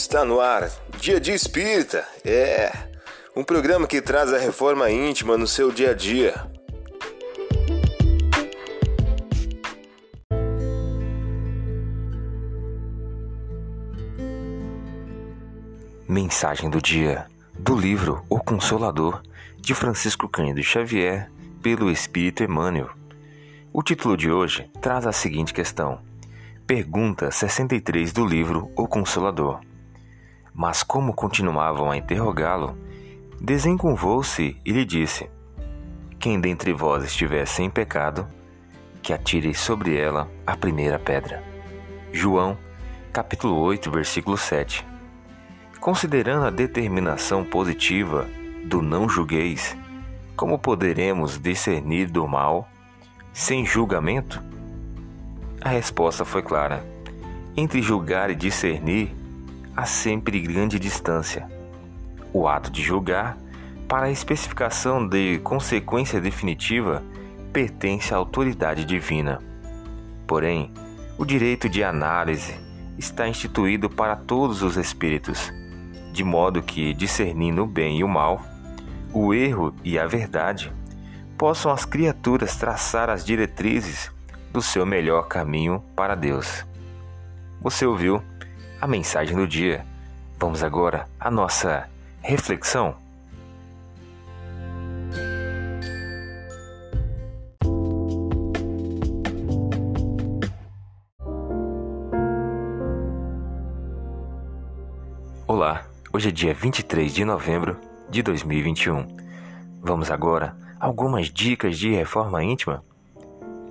Está no ar, Dia de Espírita. É um programa que traz a reforma íntima no seu dia a dia. Mensagem do dia do livro O Consolador de Francisco Cândido Xavier pelo Espírito Emmanuel. O título de hoje traz a seguinte questão: Pergunta 63 do livro O Consolador. Mas como continuavam a interrogá-lo, desencurvou-se e lhe disse: Quem dentre vós estiver sem pecado, que atire sobre ela a primeira pedra. João, capítulo 8, versículo 7. Considerando a determinação positiva do não julgueis, como poderemos discernir do mal sem julgamento? A resposta foi clara. Entre julgar e discernir, há sempre grande distância. O ato de julgar, para a especificação de consequência definitiva, pertence à autoridade divina. Porém, o direito de análise está instituído para todos os espíritos, de modo que, discernindo o bem e o mal, o erro e a verdade, possam as criaturas traçar as diretrizes do seu melhor caminho para Deus. Você ouviu? A mensagem do dia. Vamos agora à nossa reflexão. Olá, hoje é dia 23 de novembro de 2021. Vamos agora a algumas dicas de reforma íntima?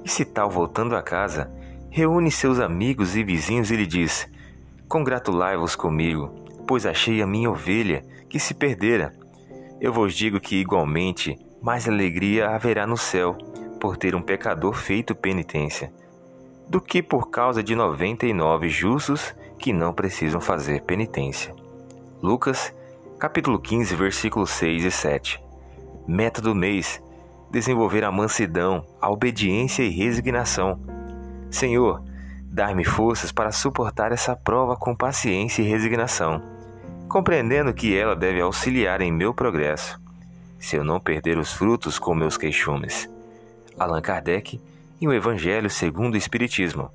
E se tal voltando a casa, reúne seus amigos e vizinhos e lhe diz: Congratulai-vos comigo, pois achei a minha ovelha que se perdera. Eu vos digo que igualmente mais alegria haverá no céu por ter um pecador feito penitência, do que por causa de noventa e nove justos que não precisam fazer penitência. Lucas, capítulo 15, versículos 6 e 7. Meta do mês: desenvolver a mansidão, a obediência e resignação. Senhor, dar-me forças para suportar essa prova com paciência e resignação, compreendendo que ela deve auxiliar em meu progresso, se eu não perder os frutos com meus queixumes. Allan Kardec, em O Evangelho segundo o Espiritismo.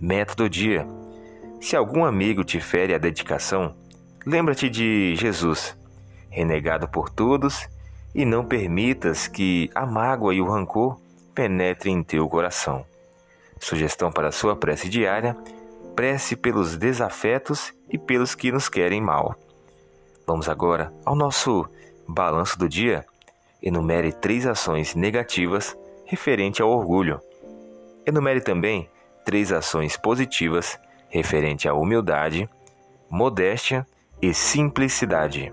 Método dia. Se algum amigo te fere a dedicação, lembra-te de Jesus, renegado por todos, e não permitas que a mágoa e o rancor penetrem em teu coração. Sugestão para sua prece diária: prece pelos desafetos e pelos que nos querem mal. Vamos agora ao nosso balanço do dia. Enumere três ações negativas referente ao orgulho. Enumere também três ações positivas referente à humildade, modéstia e simplicidade.